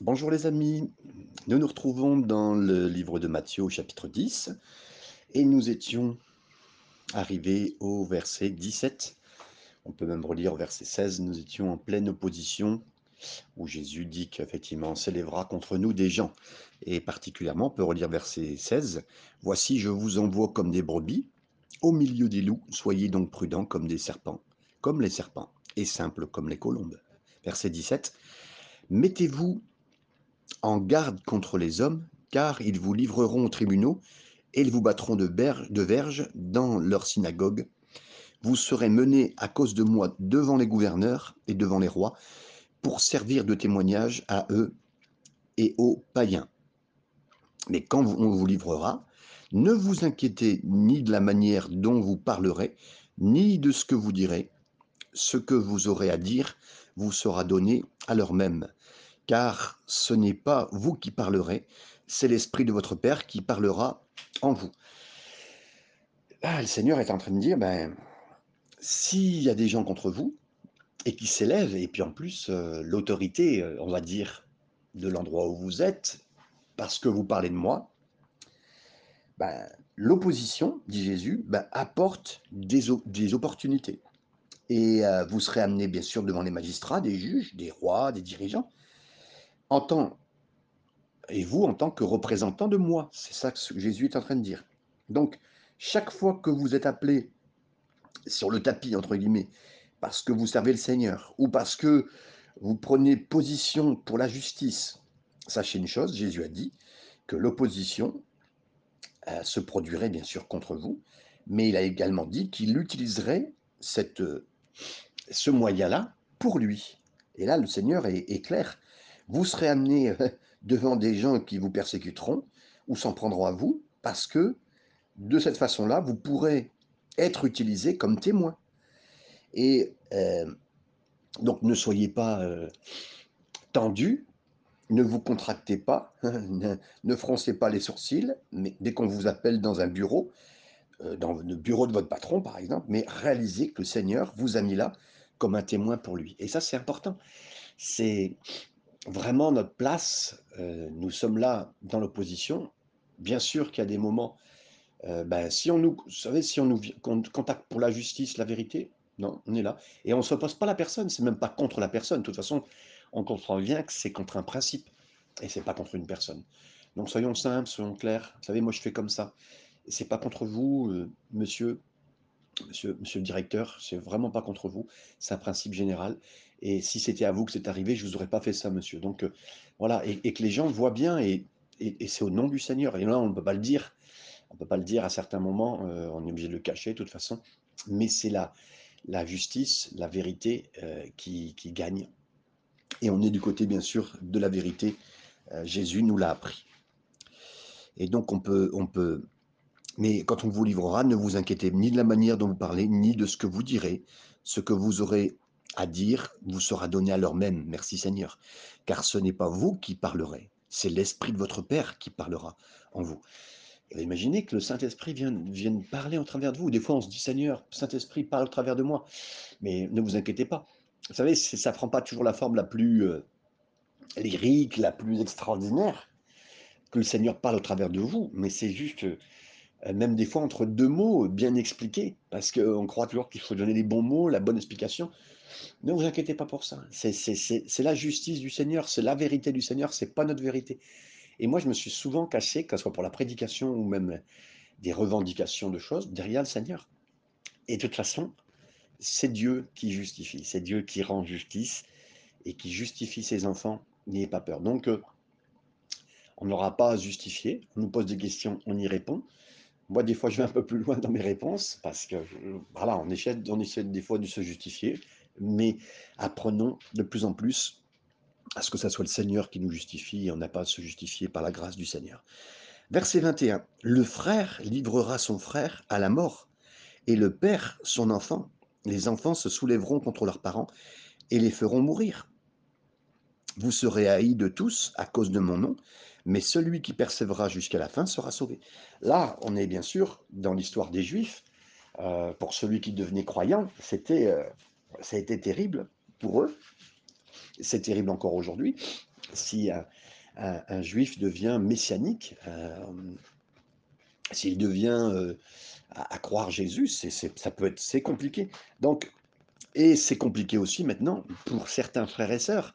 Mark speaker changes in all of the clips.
Speaker 1: Bonjour les amis, nous nous retrouvons dans le livre de Matthieu au chapitre 10 et nous étions arrivés au verset 17. On peut même relire verset 16, nous étions en pleine opposition où Jésus dit qu'effectivement s'élèvera contre nous des gens. Et particulièrement, on peut relire verset 16, Voici je vous envoie comme des brebis au milieu des loups, soyez donc prudents comme des serpents, comme les serpents, et simples comme les colombes. Verset 17, Mettez-vous en garde contre les hommes, car ils vous livreront aux tribunaux et ils vous battront de, de verge dans leur synagogue. Vous serez menés à cause de moi devant les gouverneurs et devant les rois pour servir de témoignage à eux et aux païens. Mais quand on vous livrera, ne vous inquiétez ni de la manière dont vous parlerez, ni de ce que vous direz. Ce que vous aurez à dire vous sera donné à l'heure même car ce n'est pas vous qui parlerez, c'est l'Esprit de votre Père qui parlera en vous. Là, le Seigneur est en train de dire, ben, s'il y a des gens contre vous, et qui s'élèvent, et puis en plus, euh, l'autorité, euh, on va dire, de l'endroit où vous êtes, parce que vous parlez de moi, ben, l'opposition, dit Jésus, ben, apporte des, des, opportunités. Et euh, vous serez amené, bien sûr, devant les magistrats, des juges, des rois, des dirigeants en tant, et vous en tant que représentant de moi. C'est ça que Jésus est en train de dire. Donc, chaque fois que vous êtes appelé sur le tapis, entre guillemets, parce que vous servez le Seigneur, ou parce que vous prenez position pour la justice, sachez une chose, Jésus a dit que l'opposition euh, se produirait bien sûr contre vous, mais il a également dit qu'il utiliserait cette, ce moyen-là pour lui. Et là, le Seigneur est clair vous serez amené euh, devant des gens qui vous persécuteront ou s'en prendront à vous, parce que de cette façon-là, vous pourrez être utilisé comme témoin. Et euh, donc ne soyez pas euh, tendu, ne vous contractez pas, ne, froncez pas les sourcils, mais dès qu'on vous appelle dans un bureau, dans le bureau de votre patron par exemple, mais réalisez que le Seigneur vous a mis là comme un témoin pour lui. Et ça, c'est important. C'est vraiment notre place. Euh, nous sommes là dans l'opposition. Bien sûr qu'il y a des moments, euh, ben, si on nous, savez, si on nous contacte pour la justice, la vérité, non, on est là. Et on ne s'oppose pas à la personne, c'est même pas contre la personne. De toute façon, on comprend bien que c'est contre un principe et c'est pas contre une personne. Donc soyons simples, soyons clairs. Vous savez, moi je fais comme ça. C'est pas contre vous, euh, monsieur, monsieur, le directeur, c'est vraiment pas contre vous. C'est un principe général. Et si c'était à vous que c'est arrivé, je vous aurais pas fait ça, monsieur. Donc euh, voilà, et, que les gens voient bien, et, c'est au nom du Seigneur. Et là, on ne peut pas le dire. On ne peut pas le dire à certains moments, euh, on est obligé de le cacher de toute façon. Mais c'est la, la justice, la vérité euh, qui, gagne. Et on est du côté, bien sûr, de la vérité. Jésus nous l'a appris. Et donc, on peut, on peut. Mais quand on vous livrera, ne vous inquiétez ni de la manière dont vous parlez, ni de ce que vous direz. Ce que vous aurez à dire vous sera donné à l'heure même. Merci Seigneur. Car ce n'est pas vous qui parlerez, c'est l'Esprit de votre Père qui parlera en vous. imaginez que le Saint-Esprit vienne, parler au travers de vous. Des fois, on se dit Seigneur, Saint-Esprit, parle au travers de moi. Mais ne vous inquiétez pas. Vous savez, ça ne prend pas toujours la forme la plus euh, lyrique, la plus extraordinaire que le Seigneur parle au travers de vous. Mais c'est juste. Euh, même des fois entre deux mots bien expliqués, parce qu'on croit toujours qu'il faut donner les bons mots, la bonne explication. Ne vous inquiétez pas pour ça. C'est la justice du Seigneur, c'est la vérité du Seigneur, c'est pas notre vérité. Et moi, je me suis souvent caché, que ce soit pour la prédication ou même des revendications de choses, derrière le Seigneur. Et de toute façon, c'est Dieu qui justifie, c'est Dieu qui rend justice et qui justifie ses enfants. N'ayez pas peur. Donc, euh, on n'aura pas à justifier. On nous pose des questions, on y répond. Moi, des fois, je vais un peu plus loin dans mes réponses parce que, voilà, on essaie, on essaie des fois de se justifier mais apprenons de plus en plus à ce que ce soit le Seigneur qui nous justifie et on n'a pas à se justifier par la grâce du Seigneur. Verset 21. Le frère livrera son frère à la mort et le père son enfant. Les enfants se soulèveront contre leurs parents et les feront mourir. Vous serez haïs de tous à cause de mon nom, mais celui qui persévérera jusqu'à la fin sera sauvé. Là, on est bien sûr dans l'histoire des Juifs. Euh, pour celui qui devenait croyant, c'était euh, ça a été terrible pour eux. C'est terrible encore aujourd'hui. si un, juif devient messianique, s'il devient à, croire Jésus, c'est, ça peut être c'est compliqué. Donc, et c'est compliqué aussi maintenant pour certains frères et sœurs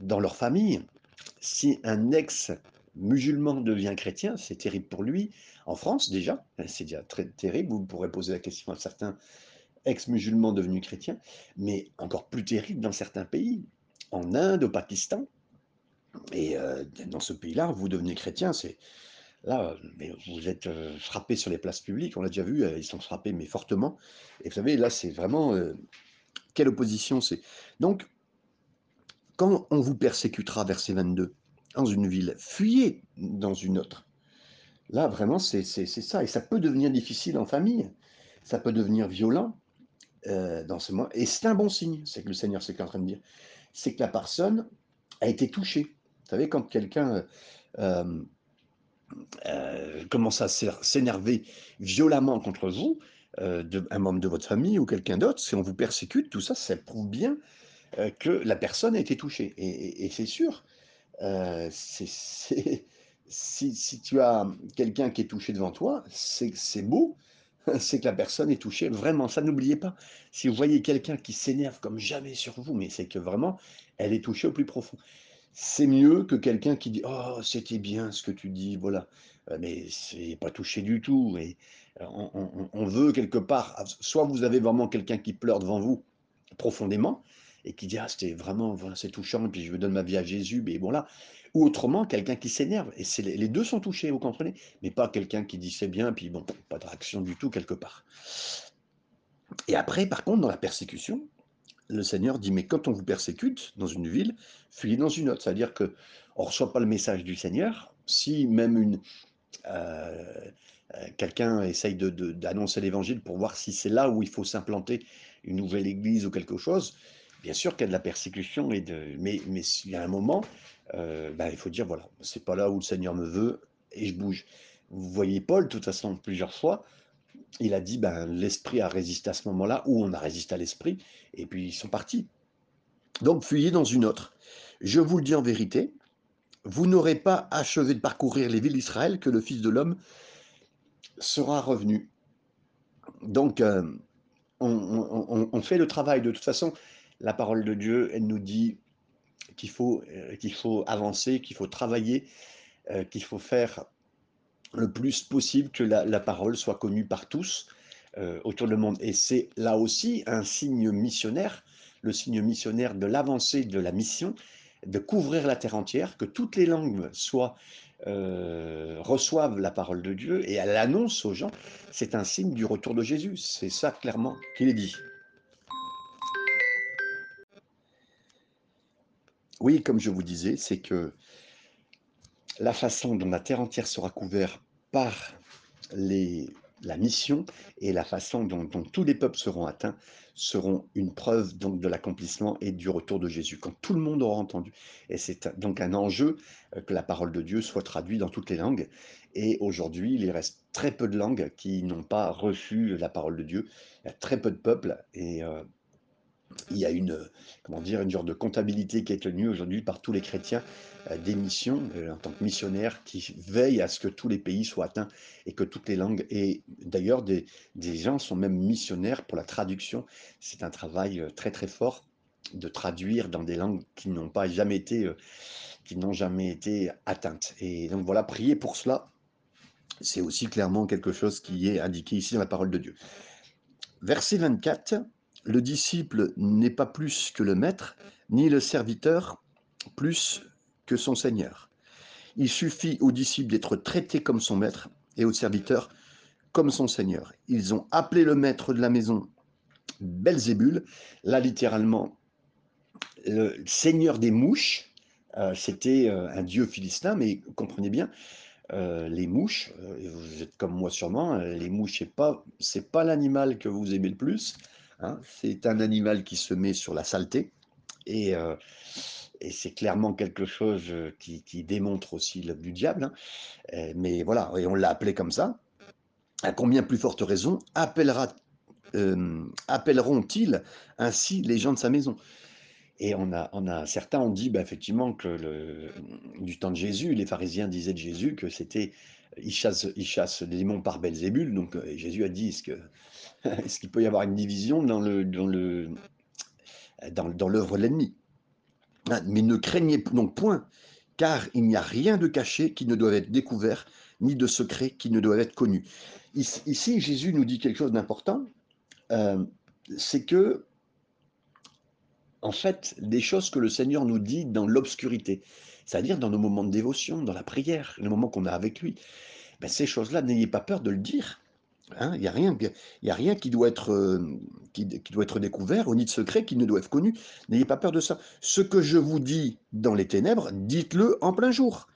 Speaker 1: dans leur famille. Si un ex-musulman devient chrétien, c'est terrible pour lui. En France déjà, c'est déjà très terrible. Vous pourrez poser la question à certains ex-musulmans devenus chrétiens, mais encore plus terrible dans certains pays, en Inde, au Pakistan. Et euh, dans ce pays-là, vous devenez chrétien, c'est là, mais vous êtes euh, frappé sur les places publiques, on l'a déjà vu, euh, ils sont frappés, mais fortement. Et vous savez, là, c'est vraiment quelle opposition c'est. Donc, quand on vous persécutera, verset 22, dans une ville, fuyez dans une autre. Là, vraiment, c'est ça. Et ça peut devenir difficile en famille. Ça peut devenir violent euh, dans ce moment. Et c'est un bon signe. C'est que le Seigneur, c'est en train de dire. C'est que la personne a été touchée. Vous savez, quand quelqu'un euh, euh, commence à s'énerver violemment contre vous, un membre de votre famille ou quelqu'un d'autre, si on vous persécute, tout ça, ça prouve bien que la personne a été touchée. Et, c'est sûr, si, si, tu as quelqu'un qui est touché devant toi, c'est beau, c'est que la personne est touchée. Vraiment, ça n'oubliez pas. Si vous voyez quelqu'un qui s'énerve comme jamais sur vous, mais c'est que vraiment, elle est touchée au plus profond. C'est mieux que quelqu'un qui dit Oh, c'était bien ce que tu dis, voilà. Euh, mais c'est pas touché du tout. Et euh, on, veut quelque part, soit vous avez vraiment quelqu'un qui pleure devant vous profondément et qui dit Ah, c'était vraiment, c'est touchant, et puis je veux donner ma vie à Jésus, mais bon là. Ou autrement, quelqu'un qui s'énerve. Et c'est les deux sont touchés, vous comprenez Mais pas quelqu'un qui dit c'est bien, puis bon, pas de réaction du tout quelque part. Et après, par contre, dans la persécution, le Seigneur dit, mais quand on vous persécute dans une ville, fuyez dans une autre. C'est-à-dire qu'on ne reçoit pas le message du Seigneur. Si même une, euh, quelqu'un essaye d'annoncer l'évangile pour voir si c'est là où il faut s'implanter une nouvelle église ou quelque chose, bien sûr qu'il y a de la persécution, et de, mais, mais il y a un moment, euh, ben, il faut dire, voilà, c'est pas là où le Seigneur me veut, et je bouge. Vous voyez Paul, de toute façon, plusieurs fois, il a dit, ben, l'esprit a résisté à ce moment-là, ou on a résisté à l'esprit, et puis ils sont partis. Donc, fuyez dans une autre. Je vous le dis en vérité, vous n'aurez pas achevé de parcourir les villes d'Israël que le Fils de l'homme sera revenu. Donc, euh, on, fait le travail. De toute façon, la parole de Dieu, elle nous dit qu'il faut, euh, qu'il faut avancer, qu'il faut travailler, euh, qu'il faut faire le plus possible que la, parole soit connue par tous euh, autour du monde. Et c'est là aussi un signe missionnaire, le signe missionnaire de l'avancée de la mission, de couvrir la terre entière, que toutes les langues soient reçoivent la parole de Dieu et elle annonce aux gens, c'est un signe du retour de Jésus. C'est ça clairement qu'il est dit. Oui, comme je vous disais, c'est que la façon dont la terre entière sera couverte par la mission et la façon dont, tous les peuples seront atteints seront une preuve donc de l'accomplissement et du retour de Jésus, quand tout le monde aura entendu. Et c'est donc un enjeu euh, que la parole de Dieu soit traduite dans toutes les langues. Et aujourd'hui, il reste très peu de langues qui n'ont pas reçu la parole de Dieu. Il y a très peu de peuples et euh, il y a une, comment dire, une genre de comptabilité qui est tenue aujourd'hui par tous les chrétiens euh, des missions, euh, en tant que missionnaires, qui veillent à ce que tous les pays soient atteints et que toutes les langues. Et d'ailleurs, des, des gens sont même missionnaires pour la traduction. C'est un travail euh, très très fort de traduire dans des langues qui n'ont pas jamais été, qui n'ont jamais été atteintes. Et donc voilà, prier pour cela, c'est aussi clairement quelque chose qui est indiqué ici dans la parole de Dieu. Verset 24 le disciple n'est pas plus que le maître, ni le serviteur plus que son seigneur. Il suffit au disciple d'être traité comme son maître et au serviteur comme son seigneur. Ils ont appelé le maître de la maison Belzébul, là littéralement le seigneur des mouches. Euh, c'était euh, un dieu philistin, mais comprenez bien, euh, les mouches, vous êtes comme moi sûrement, les mouches, c'est pas, pas l'animal que vous aimez le plus. Hein. c'est un animal qui se met sur la saleté euh, et, c'est clairement quelque chose euh, qui, démontre aussi l'œuvre du diable. Hein. Euh, mais voilà, et on l'a appelé comme ça. À combien plus forte raison appelleront-ils ainsi les gens de sa maison? Et on a, on certains ont dit bah, effectivement que du temps de Jésus, les pharisiens disaient de Jésus que c'était, il chasse, il chasse les démons par Belzébul. Donc euh, Jésus a dit, est-ce qu'il peut y avoir une division dans le, dans le, dans, dans l'œuvre de l'ennemi? Hein, Mais ne craignez donc point, car il n'y a rien de caché qui ne doit être découvert, ni de secret qui ne doit être connu. Ici, Jésus nous dit quelque chose d'important, euh, c'est que en fait, des choses que le Seigneur nous dit dans l'obscurité, c'est-à-dire dans nos moments de dévotion, dans la prière, les moments qu'on a avec lui. Ben, ces choses-là, n'ayez pas peur de le dire. Hein. Il n'y a, rien, a rien qui doit, être, euh, qui, doit être découvert, ou ni de secret qui ne doit être connu. N'ayez pas peur de ça. Ce que je vous dis dans les ténèbres, dites-le en plein jour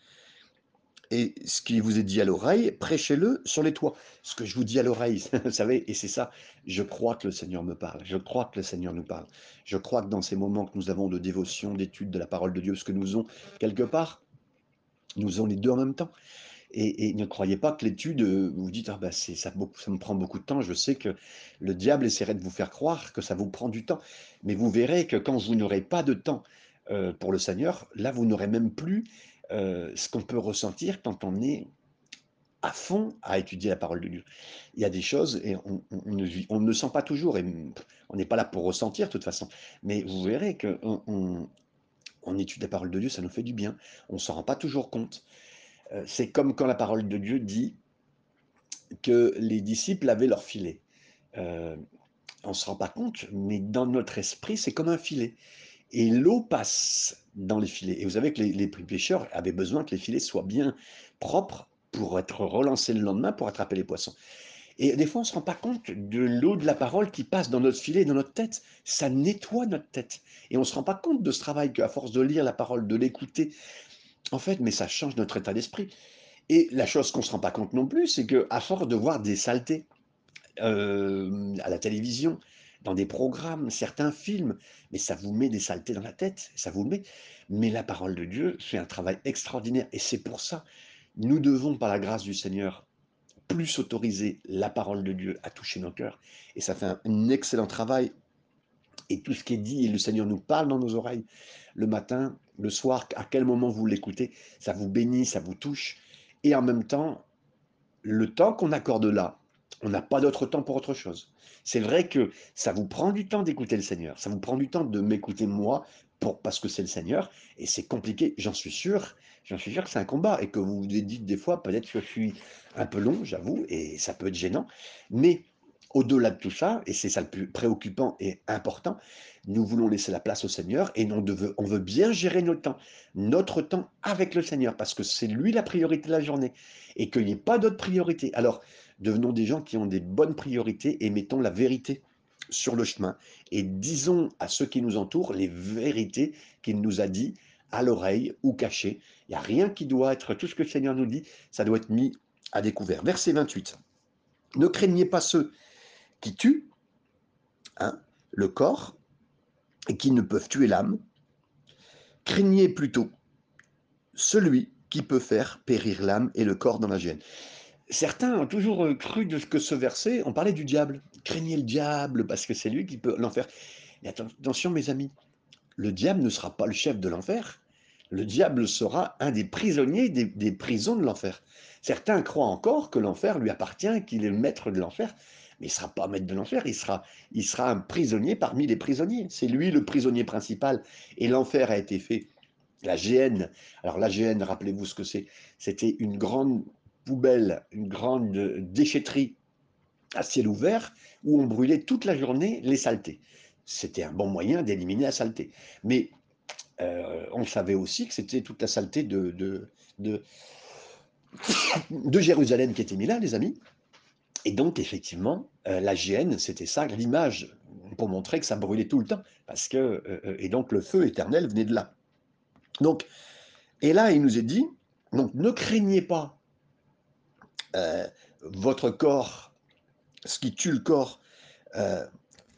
Speaker 1: et ce qui vous est dit à l'oreille, prêchez-le sur les toits. Ce que je vous dis à l'oreille, vous savez, et c'est ça, je crois que le Seigneur me parle, je crois que le Seigneur nous parle. Je crois que dans ces moments que nous avons de dévotion, d'étude de la parole de Dieu, ce que nous avons quelque part, nous avons les deux en même temps. Et, ne croyez pas que l'étude, vous dites, ah ben ça, ça me prend beaucoup de temps, je sais que le diable essaierait de vous faire croire que ça vous prend du temps. Mais vous verrez que quand vous n'aurez pas de temps euh, pour le Seigneur, là, vous n'aurez même plus euh, ce qu'on peut ressentir quand on est à fond à étudier la parole de Dieu. Il y a des choses et on, ne, on ne, sent pas toujours, et on n'est pas là pour ressentir de toute façon, mais vous verrez qu'on on, étudie la parole de Dieu, ça nous fait du bien, on ne s'en rend pas toujours compte. Euh, c'est comme quand la parole de Dieu dit que les disciples avaient leur filet. Euh, on ne se rend pas compte, mais dans notre esprit, c'est comme un filet et l'eau passe dans les filets. Et vous savez que les, pêcheurs avaient besoin que les filets soient bien propres pour être relancés le lendemain pour attraper les poissons. Et des fois, on ne se rend pas compte de l'eau de la parole qui passe dans notre filet, dans notre tête. Ça nettoie notre tête. Et on ne se rend pas compte de ce travail qu'à force de lire la parole, de l'écouter, en fait, mais ça change notre état d'esprit. Et la chose qu'on ne se rend pas compte non plus, c'est qu'à force de voir des saletés euh, à la télévision, dans des programmes, certains films, mais ça vous met des saletés dans la tête, ça vous met. Mais la parole de Dieu fait un travail extraordinaire et c'est pour ça, nous devons, par la grâce du Seigneur, plus autoriser la parole de Dieu à toucher nos cœurs. Et ça fait un, excellent travail. Et tout ce qui est dit, et le Seigneur nous parle dans nos oreilles, le matin, le soir, à quel moment vous l'écoutez, ça vous bénit, ça vous touche. Et en même temps, le temps qu'on accorde là, on n'a pas d'autre temps pour autre chose. C'est vrai que ça vous prend du temps d'écouter le Seigneur, ça vous prend du temps de m'écouter moi pour, parce que c'est le Seigneur, et c'est compliqué, j'en suis sûr, j'en suis sûr que c'est un combat, et que vous vous dites des fois, peut-être que je suis un peu long, j'avoue, et ça peut être gênant, mais au-delà de tout ça, et c'est ça le plus préoccupant et important, nous voulons laisser la place au Seigneur et on veut, bien gérer notre temps, notre temps avec le Seigneur, parce que c'est lui la priorité de la journée et qu'il n'y ait pas d'autre priorité. Alors, Devenons des gens qui ont des bonnes priorités et mettons la vérité sur le chemin. Et disons à ceux qui nous entourent les vérités qu'il nous a dit à l'oreille ou cachées. Il n'y a rien qui doit être, tout ce que le Seigneur nous dit, ça doit être mis à découvert. Verset 28. Ne craignez pas ceux qui tuent hein, le corps et qui ne peuvent tuer l'âme. Craignez plutôt celui qui peut faire périr l'âme et le corps dans la gêne certains ont toujours euh, cru de que ce verset, on parlait du diable. Craignez le diable parce que c'est lui qui peut l'enfer. Mais attention, mes amis, le diable ne sera pas le chef de l'enfer. Le diable sera un des prisonniers des, prisons de l'enfer. Certains croient encore que l'enfer lui appartient, qu'il est le maître de l'enfer, mais il ne sera pas maître de l'enfer, il sera, il sera un prisonnier parmi les prisonniers. C'est lui le prisonnier principal. Et l'enfer a été fait. La GN, alors la GN, rappelez-vous ce que c'est, c'était une grande poubelle, une grande déchetterie à ciel ouvert où on brûlait toute la journée les saletés. C'était un bon moyen d'éliminer la saleté. Mais euh, on savait aussi que c'était toute la saleté de, de, de, Jérusalem qui était mise là, les amis. Et donc, effectivement, euh, la GN, c'était ça, l'image, pour montrer que ça brûlait tout le temps. Parce que, euh, et donc, le feu éternel venait de là. Donc, et là, il nous est dit, donc, ne craignez pas votre corps, ce qui tue le corps,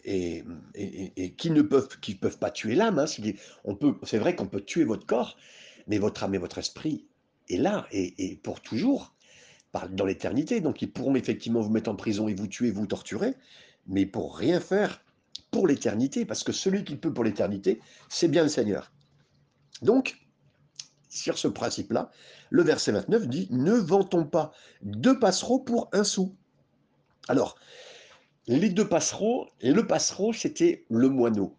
Speaker 1: euh, et, qui ne peuvent, qui peuvent pas tuer l'âme. Hein, c'est vrai qu'on peut tuer votre corps, mais votre âme et votre esprit est là et, pour toujours, dans l'éternité. Donc ils pourront effectivement vous mettre en prison et vous tuer, vous torturer, mais pour rien faire pour l'éternité, parce que celui qui peut pour l'éternité, c'est bien le Seigneur. Donc, sur ce principe-là, le verset 29 dit Ne vantons pas deux passereaux pour un sou. Alors, les deux passereaux, le passereau, c'était le moineau.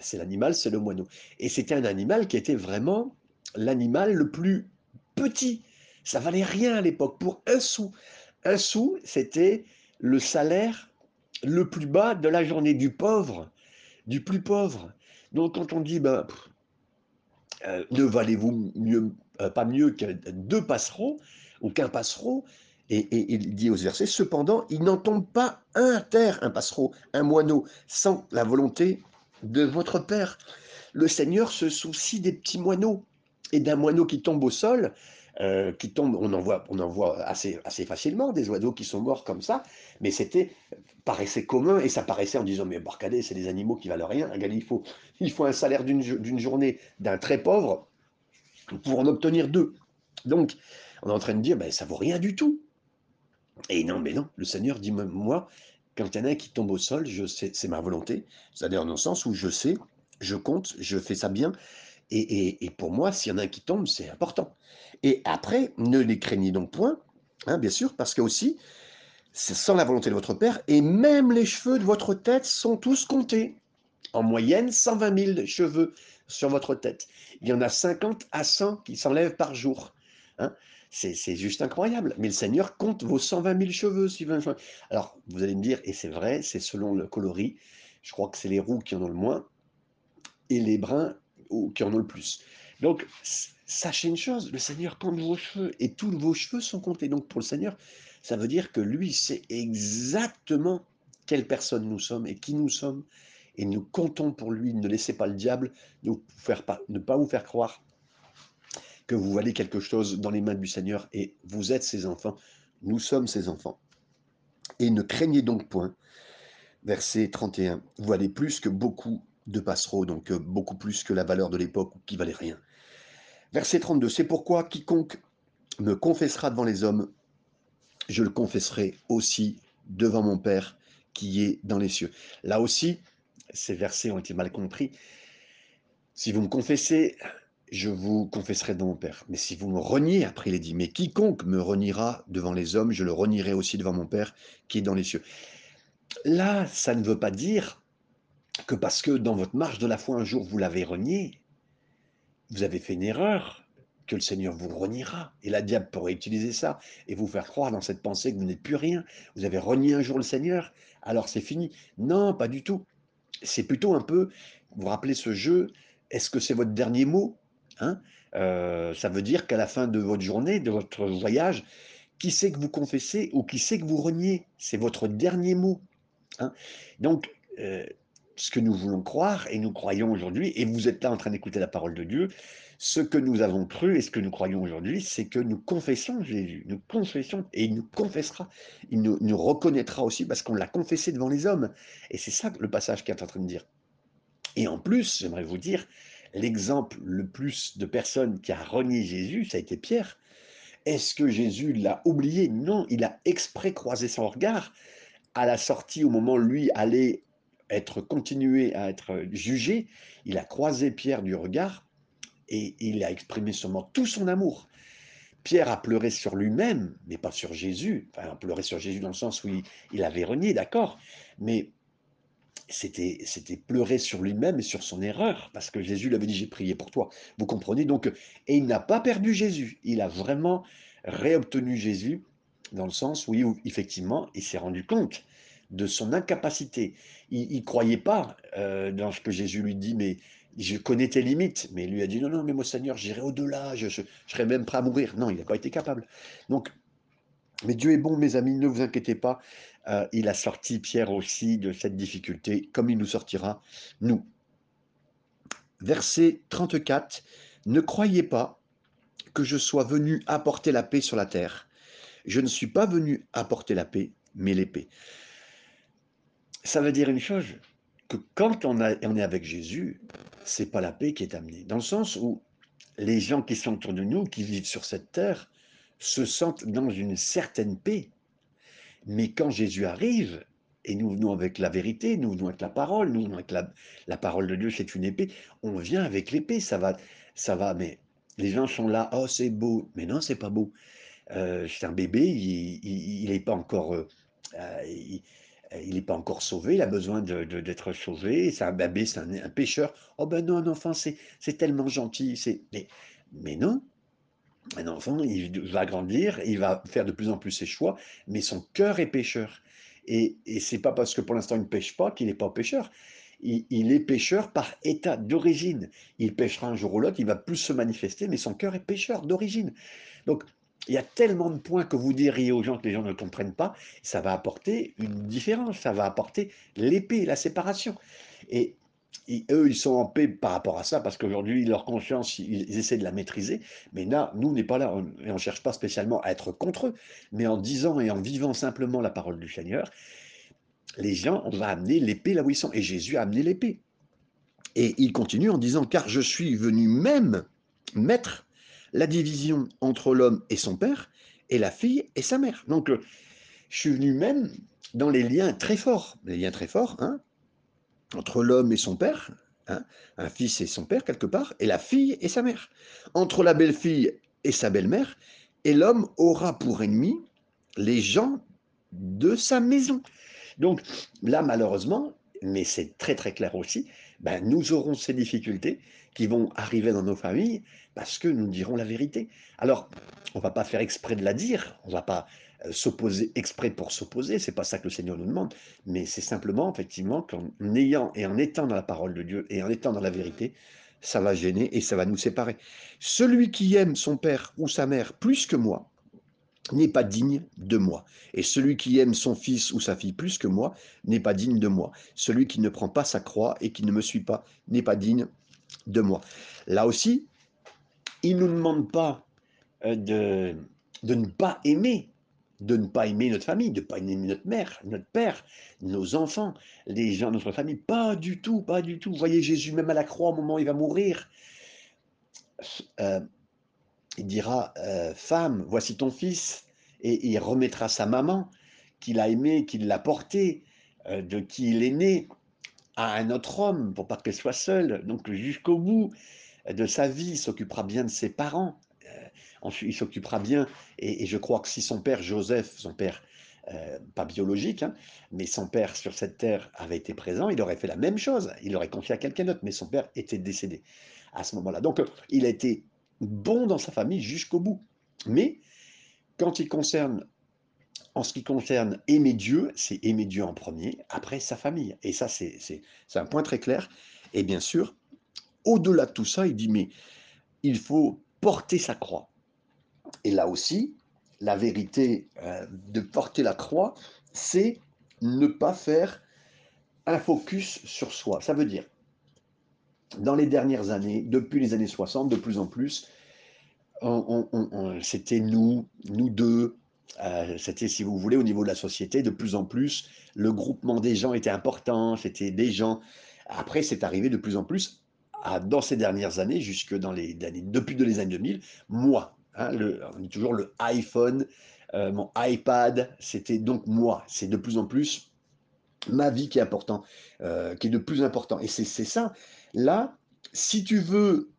Speaker 1: C'est l'animal, c'est le moineau. Et c'était un animal qui était vraiment l'animal le plus petit. Ça valait rien à l'époque. Pour un sou, un sou, c'était le salaire le plus bas de la journée du pauvre, du plus pauvre. Donc quand on dit, ben, euh, ne valez-vous mieux, euh, pas mieux que deux passereaux ou qu'un passereau et, il dit aux versets, cependant, il n'en tombe pas un terre, un passereau, un moineau, sans la volonté de votre Père. Le Seigneur se soucie des petits moineaux et d'un moineau qui tombe au sol, euh, qui tombe, on en voit, on en voit assez, facilement des oiseaux qui sont morts comme ça, mais c'était paraissait commun et ça paraissait en disant mais Barcadet, c'est des animaux qui valent rien. Il faut, il faut un salaire d'une journée d'un très pauvre pour en obtenir deux. Donc, on est en train de dire, ben, ça vaut rien du tout. Et non, mais non, le Seigneur dit, moi, quand il y en a qui tombe au sol, je sais, c'est ma volonté. C'est-à-dire dans le sens où je sais, je compte, je fais ça bien, et, pour moi, s'il y en a un qui tombe, c'est important. Et après, ne les craignez donc point, hein, bien sûr, parce que aussi, c'est sans la volonté de votre Père, et même les cheveux de votre tête sont tous comptés. En moyenne, 120 000 cheveux sur votre tête. Il y en a 50 à 100 qui s'enlèvent par jour. Hein. C'est juste incroyable. Mais le Seigneur compte vos 120 000 cheveux. Alors, vous allez me dire, et c'est vrai, c'est selon le coloris. Je crois que c'est les roux qui en ont le moins et les bruns qui en ont le plus. Donc, sachez une chose, le Seigneur compte vos cheveux et tous vos cheveux sont comptés. Donc, pour le Seigneur, ça veut dire que lui sait exactement quelle personne nous sommes et qui nous sommes. Et nous comptons pour lui. Ne laissez pas le diable nous faire pas, ne pas vous faire croire que vous valez quelque chose dans les mains du Seigneur et vous êtes ses enfants. Nous sommes ses enfants. Et ne craignez donc point. Verset 31. Vous valez plus que beaucoup de passereaux, donc euh, beaucoup plus que la valeur de l'époque qui valait rien. Verset 32, c'est pourquoi quiconque me confessera devant les hommes, je le confesserai aussi devant mon Père qui est dans les cieux. Là aussi, ces versets ont été mal compris. Si vous me confessez, je vous confesserai devant mon Père. Mais si vous me reniez, après il est dit, mais quiconque me reniera devant les hommes, je le renierai aussi devant mon Père qui est dans les cieux. Là, ça ne veut pas dire que parce que dans votre marche de la foi un jour vous l'avez renié, vous avez fait une erreur, que le Seigneur vous reniera. Et la diable pourrait utiliser ça et vous faire croire dans cette pensée que vous n'êtes plus rien. Vous avez renié un jour le Seigneur, alors c'est fini. Non, pas du tout. C'est plutôt un peu, vous vous rappelez ce jeu, est-ce que c'est votre dernier mot? Hein euh, Ça veut dire qu'à la fin de votre journée, de votre voyage, qui sait que vous confessez ou qui sait que vous reniez? C'est votre dernier mot. Hein Donc, euh, ce que nous voulons croire et nous croyons aujourd'hui, et vous êtes là en train d'écouter la parole de Dieu, ce que nous avons cru et ce que nous croyons aujourd'hui, c'est que nous confessons Jésus, nous confessons et il nous confessera, il nous, nous reconnaîtra aussi parce qu'on l'a confessé devant les hommes. Et c'est ça le passage qui est en train de dire. Et en plus, j'aimerais vous dire, l'exemple le plus de personnes qui a renié Jésus, ça a été Pierre. Est-ce que Jésus l'a oublié? Non, il a exprès croisé son regard à la sortie, au moment où lui allait être continué à être jugé, il a croisé Pierre du regard et il a exprimé seulement tout son amour. Pierre a pleuré sur lui-même, mais pas sur Jésus. Enfin, a pleuré sur Jésus dans le sens où il, avait renié, d'accord, mais c'était pleurer sur lui-même et sur son erreur, parce que Jésus lui avait dit j'ai prié pour toi. Vous comprenez donc Et il n'a pas perdu Jésus. Il a vraiment réobtenu Jésus dans le sens où effectivement il s'est rendu compte de son incapacité. Il ne croyait pas euh, dans ce que Jésus lui dit, mais je connais tes limites. Mais il lui a dit, non, non, mais moi Seigneur, j'irai au-delà, je, je, serai même prêt à mourir. Non, il n'a pas été capable. Donc, mais Dieu est bon, mes amis, ne vous inquiétez pas. Euh, il a sorti Pierre aussi de cette difficulté, comme il nous sortira, nous. Verset 34, ne croyez pas que je sois venu apporter la paix sur la terre. Je ne suis pas venu apporter la paix, mais l'épée ça veut dire une chose, que quand on, est avec Jésus, c'est pas la paix qui est amenée. Dans le sens où les gens qui sont autour de nous, qui vivent sur cette terre, se sentent dans une certaine paix. Mais quand Jésus arrive, et nous venons avec la vérité, nous venons avec la parole, nous venons avec la, parole de Dieu, c'est une épée. On vient avec l'épée, ça va, ça va, mais les gens sont là, oh c'est beau, mais non, c'est pas beau. Euh, c'est un bébé, il n'est pas encore, euh, il n'est pas encore sauvé, il a besoin d'être sauvé. C'est un bébé, c'est un, pêcheur. Oh ben non, un enfant, c'est tellement gentil. Mais, mais non, un enfant, il va grandir, il va faire de plus en plus ses choix, mais son cœur est pêcheur. Et, et c'est pas parce que pour l'instant il ne pêche pas qu'il n'est pas pêcheur. Il, est pêcheur par état d'origine. Il pêchera un jour ou l'autre, il va plus se manifester, mais son cœur est pêcheur d'origine. Donc il y a tellement de points que vous diriez aux gens que les gens ne comprennent pas, ça va apporter une différence, ça va apporter l'épée, la séparation. Et, eux, ils sont en paix par rapport à ça, parce qu'aujourd'hui, leur conscience, ils, essaient de la maîtriser. Mais là, nous, on n'est pas là, et on ne cherche pas spécialement à être contre eux, mais en disant et en vivant simplement la parole du Seigneur, les gens, on va amener l'épée là où ils sont. Et Jésus a amené l'épée. Et il continue en disant, car je suis venu même mettre la division entre l'homme et son père et la fille et sa mère. Donc, euh, je suis venu même dans les liens très forts, les liens très forts, hein, entre l'homme et son père, hein, un fils et son père quelque part, et la fille et sa mère, entre la belle-fille et sa belle-mère, et l'homme aura pour ennemi les gens de sa maison. Donc là, malheureusement, mais c'est très très clair aussi, ben, nous aurons ces difficultés qui vont arriver dans nos familles parce que nous dirons la vérité. Alors, on va pas faire exprès de la dire, on va pas s'opposer exprès pour s'opposer, c'est pas ça que le Seigneur nous demande, mais c'est simplement effectivement qu'en ayant et en étant dans la parole de Dieu et en étant dans la vérité, ça va gêner et ça va nous séparer. Celui qui aime son père ou sa mère plus que moi n'est pas digne de moi. Et celui qui aime son fils ou sa fille plus que moi n'est pas digne de moi. Celui qui ne prend pas sa croix et qui ne me suit pas n'est pas digne de moi. Là aussi, il ne nous demande pas euh, de, de ne pas aimer, de ne pas aimer notre famille, de ne pas aimer notre mère, notre père, nos enfants, les gens de notre famille. Pas du tout, pas du tout. Voyez Jésus même à la croix au moment où il va mourir. Euh, il dira, euh, femme, voici ton fils, et il remettra sa maman, qu'il a aimée, qu'il l'a portée, de qui il est né, à un autre homme, pour pas qu'elle soit seule. Donc jusqu'au bout, de sa vie, il s'occupera bien de ses parents, euh, il s'occupera bien, et, je crois que si son père Joseph, son père euh, pas biologique, hein, mais son père sur cette terre avait été présent, il aurait fait la même chose, il aurait confié à quelqu'un d'autre, mais son père était décédé à ce moment-là. Donc il a été bon dans sa famille jusqu'au bout. Mais quand il concerne, en ce qui concerne aimer Dieu, c'est aimer Dieu en premier, après sa famille. Et ça, c'est un point très clair. Et bien sûr, au-delà de tout ça, il dit, mais il faut porter sa croix. Et là aussi, la vérité euh, de porter la croix, c'est ne pas faire un focus sur soi. Ça veut dire, dans les dernières années, depuis les années 60, de plus en plus, c'était nous, nous deux, euh, c'était, si vous voulez, au niveau de la société, de plus en plus, le groupement des gens était important, c'était des gens. Après, c'est arrivé de plus en plus dans ces dernières années, jusque dans les années, depuis les années 2000, moi, hein, le, on dit toujours le iPhone, euh, mon iPad, c'était donc moi. C'est de plus en plus ma vie qui est important, euh, qui est de plus important. Et c'est ça. Là, si tu veux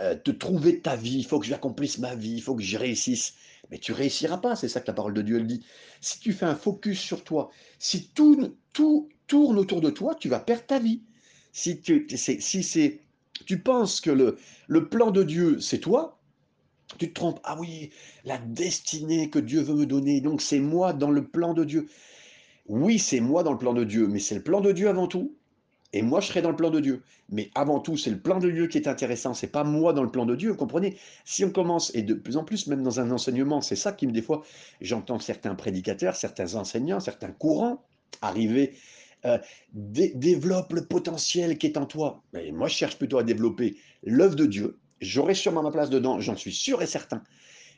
Speaker 1: euh, te trouver ta vie, il faut que j'accomplisse ma vie, il faut que je réussisse. Mais tu réussiras pas, c'est ça que la parole de Dieu elle dit. Si tu fais un focus sur toi, si tout, tourne autour de toi, tu vas perdre ta vie. Si tu, si tu penses que le, le plan de Dieu, c'est toi, tu te trompes. Ah oui, la destinée que Dieu veut me donner, donc c'est moi dans le plan de Dieu. Oui, c'est moi dans le plan de Dieu, mais c'est le plan de Dieu avant tout. Et moi, je serai dans le plan de Dieu. Mais avant tout, c'est le plan de Dieu qui est intéressant. C'est pas moi dans le plan de Dieu. Comprenez? Si on commence, et de plus en plus, même dans un enseignement, c'est ça qui me, des fois, j'entends certains prédicateurs, certains enseignants, certains courants arriver euh, développe le potentiel qui est en toi. Mais moi, je cherche plutôt à développer l'œuvre de Dieu. J'aurai sûrement ma place dedans, j'en suis sûr et certain.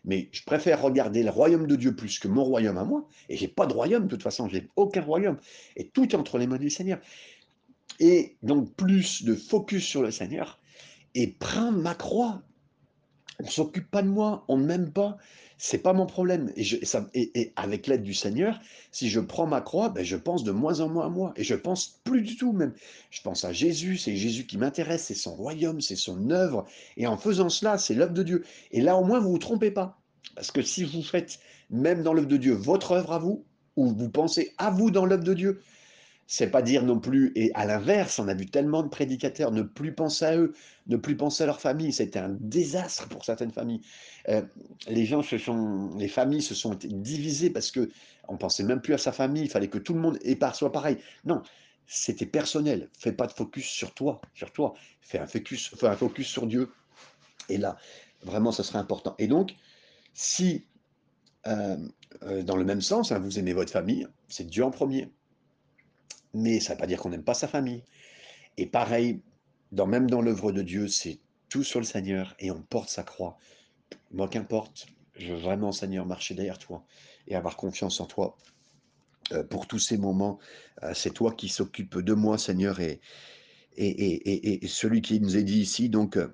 Speaker 1: Mais je préfère regarder le royaume de Dieu plus que mon royaume à moi. Et j'ai pas de royaume, de toute façon, j'ai aucun royaume. Et tout est entre les mains du Seigneur. Et donc, plus de focus sur le Seigneur et prendre ma croix. On s'occupe pas de moi, on ne m'aime pas, c'est pas mon problème. Et, je, et, avec l'aide du Seigneur, si je prends ma croix, ben je pense de moins en moins à moi. Et je pense plus du tout même. Je pense à Jésus, c'est Jésus qui m'intéresse, c'est son royaume, c'est son œuvre. Et en faisant cela, c'est l'œuvre de Dieu. Et là, au moins, vous vous trompez pas. Parce que si vous faites, même dans l'œuvre de Dieu, votre œuvre à vous, ou vous pensez à vous dans l'œuvre de Dieu, c'est pas dire non plus, et à l'inverse, on a vu tellement de prédicateurs ne plus penser à eux, ne plus penser à leur famille. C'était un désastre pour certaines familles. Euh, les gens se sont, les familles se sont divisées parce que on pensait même plus à sa famille. Il fallait que tout le monde soit pareil. Non, c'était personnel. Fais pas de focus sur toi, sur toi. Fais un focus, fais un focus sur Dieu. Et là, vraiment, ça serait important. Et donc, si euh, euh, dans le même sens, hein, vous aimez votre famille, c'est Dieu en premier mais ça ne veut pas dire qu'on n'aime pas sa famille. Et pareil, même dans l'œuvre de Dieu, c'est tout sur le Seigneur et on porte sa croix. Moi, qu'importe, je veux vraiment, Seigneur, marcher derrière toi et avoir confiance en toi. Euh, pour tous ces moments, euh, c'est toi qui s'occupe de moi, Seigneur, et, et, et, celui qui nous est dit ici, donc, euh,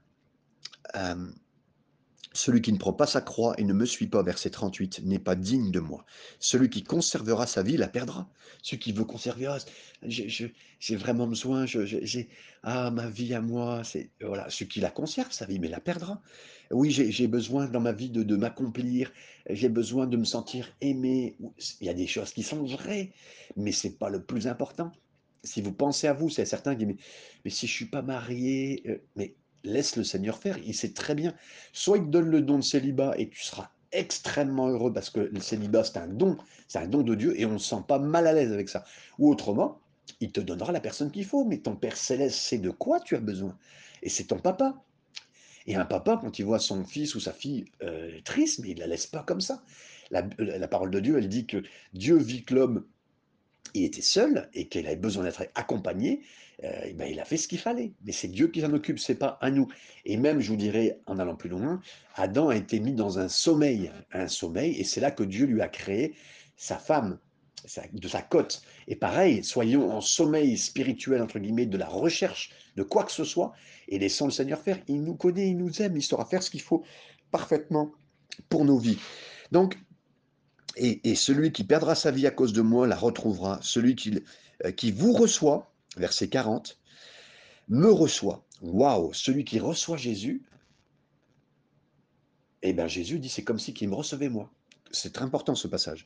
Speaker 1: celui qui ne prend pas sa croix et ne me suit pas, verset 38, n'est pas digne de moi. Celui qui conservera sa vie la perdra. Celui qui veut conserver, ah, j'ai vraiment besoin, j'ai ah ma vie à moi, c'est voilà, celui qui la conserve sa vie, mais la perdra. Oui, j'ai besoin dans ma vie de, m'accomplir, j'ai besoin de me sentir aimé. Il y a des choses qui sont vraies, mais c'est pas le plus important. Si vous pensez à vous, c'est certain qui mais, mais si je suis pas marié, euh, mais laisse le Seigneur faire, il sait très bien. Soit il te donne le don de célibat et tu seras extrêmement heureux parce que le célibat c'est un don, c'est un don de Dieu et on ne se sent pas mal à l'aise avec ça. Ou autrement, il te donnera la personne qu'il faut, mais ton Père céleste sait de quoi tu as besoin. Et c'est ton papa. Et un papa, quand il voit son fils ou sa fille euh, triste, mais il ne la laisse pas comme ça. La, la, parole de Dieu, elle dit que Dieu vit que l'homme il était seul et qu'il avait besoin d'être accompagné, euh, ben, il a fait ce qu'il fallait. Mais c'est Dieu qui s'en occupe, c'est pas à nous. Et même, je vous dirais, en allant plus loin, Adam a été mis dans un sommeil, un sommeil, et c'est là que Dieu lui a créé sa femme, de sa côte. Et pareil, soyons en sommeil spirituel, entre guillemets, de la recherche de quoi que ce soit, et laissons le Seigneur faire. Il nous connaît, il nous aime, il saura faire ce qu'il faut parfaitement pour nos vies. Donc, et, celui qui perdra sa vie à cause de moi la retrouvera. Celui qui, euh, qui vous reçoit, verset 40, me reçoit. Waouh, celui qui reçoit Jésus, eh bien Jésus dit c'est comme si qu'il me recevait moi. C'est très important ce passage.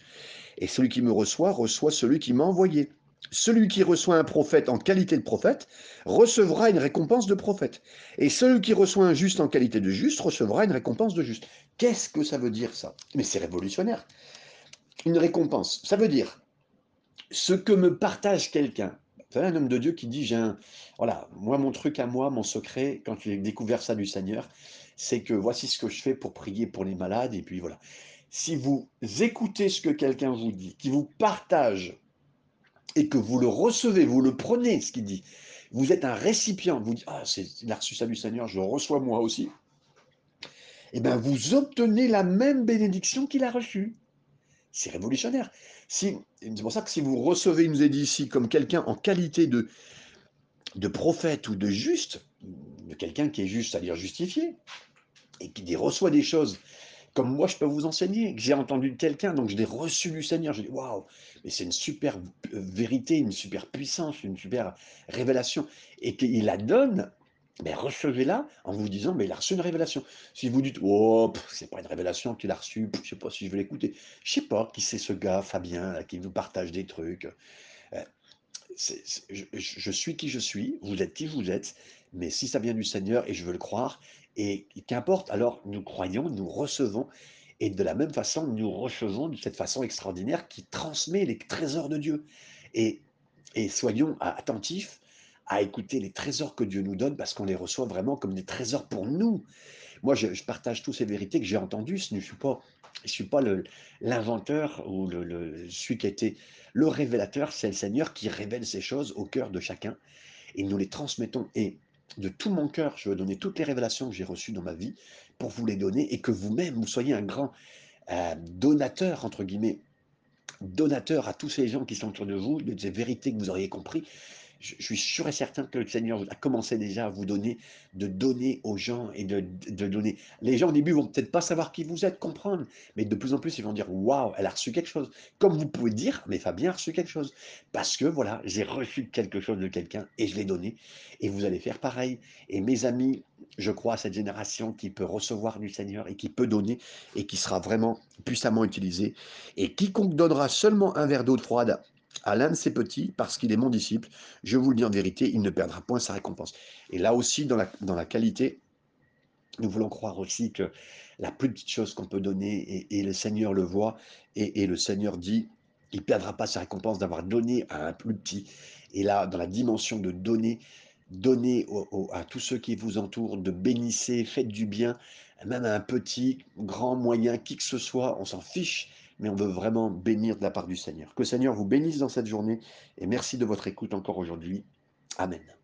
Speaker 1: Et celui qui me reçoit reçoit celui qui m'a envoyé. Celui qui reçoit un prophète en qualité de prophète recevra une récompense de prophète. Et celui qui reçoit un juste en qualité de juste recevra une récompense de juste. Qu'est-ce que ça veut dire ça? Mais c'est révolutionnaire une récompense. Ça veut dire, ce que me partage quelqu'un, vous savez, un homme de Dieu qui dit, j'ai un, voilà, moi, mon truc à moi, mon secret, quand j'ai découvert ça du Seigneur, c'est que voici ce que je fais pour prier pour les malades, et puis voilà. Si vous écoutez ce que quelqu'un vous dit, qui vous partage, et que vous le recevez, vous le prenez, ce qu'il dit, vous êtes un récipient, vous dites, ah, c'est, il a reçu ça du Seigneur, je reçois moi aussi, eh bien, vous obtenez la même bénédiction qu'il a reçue. C'est révolutionnaire. Si, c'est pour ça que si vous recevez, il nous est dit ici, comme quelqu'un en qualité de, de prophète ou de juste, de quelqu'un qui est juste, c'est-à-dire justifié, et qui reçoit des choses comme moi je peux vous enseigner, que j'ai entendu quelqu'un, donc je l'ai reçu du Seigneur, je dis waouh, mais c'est une super vérité, une super puissance, une super révélation, et qu'il la donne mais recevez-la en vous disant, mais il a reçu une révélation. Si vous dites, oh, c'est pas une révélation qu'il a reçue, je sais pas si je vais l'écouter. Je sais pas qui c'est ce gars, Fabien, qui nous partage des trucs. Euh, je, suis qui je suis, vous êtes qui vous êtes, mais si ça vient du Seigneur, et je veux le croire, et qu'importe, alors nous croyons, nous recevons, et de la même façon, nous recevons de cette façon extraordinaire qui transmet les trésors de Dieu. Et, et soyons attentifs à écouter les trésors que Dieu nous donne parce qu'on les reçoit vraiment comme des trésors pour nous. Moi, je, partage toutes ces vérités que j'ai entendues. Je ne suis pas, je suis pas l'inventeur ou le, celui qui a été le révélateur. C'est le Seigneur qui révèle ces choses au cœur de chacun et nous les transmettons. Et de tout mon cœur, je veux donner toutes les révélations que j'ai reçues dans ma vie pour vous les donner et que vous-même, vous soyez un grand euh, donateur, entre guillemets, donateur à tous ces gens qui sont autour de vous, de ces vérités que vous auriez compris je, suis sûr et certain que le Seigneur a commencé déjà à vous donner, de donner aux gens et de, de donner. Les gens au début vont peut-être pas savoir qui vous êtes, comprendre, mais de plus en plus ils vont dire waouh, elle a reçu quelque chose. Comme vous pouvez dire, mais Fabien a reçu quelque chose parce que voilà, j'ai reçu quelque chose de quelqu'un et je l'ai donné. Et vous allez faire pareil. Et mes amis, je crois à cette génération qui peut recevoir du Seigneur et qui peut donner et qui sera vraiment puissamment utilisé. Et quiconque donnera seulement un verre d'eau froide à l'un de ses petits, parce qu'il est mon disciple, je vous le dis en vérité, il ne perdra point sa récompense. Et là aussi, dans la, dans la qualité, nous voulons croire aussi que la plus petite chose qu'on peut donner, et, le Seigneur le voit, et, le Seigneur dit, il ne perdra pas sa récompense d'avoir donné à un plus petit. Et là, dans la dimension de donner, donner à tous ceux qui vous entourent, de bénissez, faites du bien, même à un petit, grand, moyen, qui que ce soit, on s'en fiche mais on veut vraiment bénir de la part du Seigneur. Que le Seigneur vous bénisse dans cette journée et merci de votre écoute encore aujourd'hui. Amen.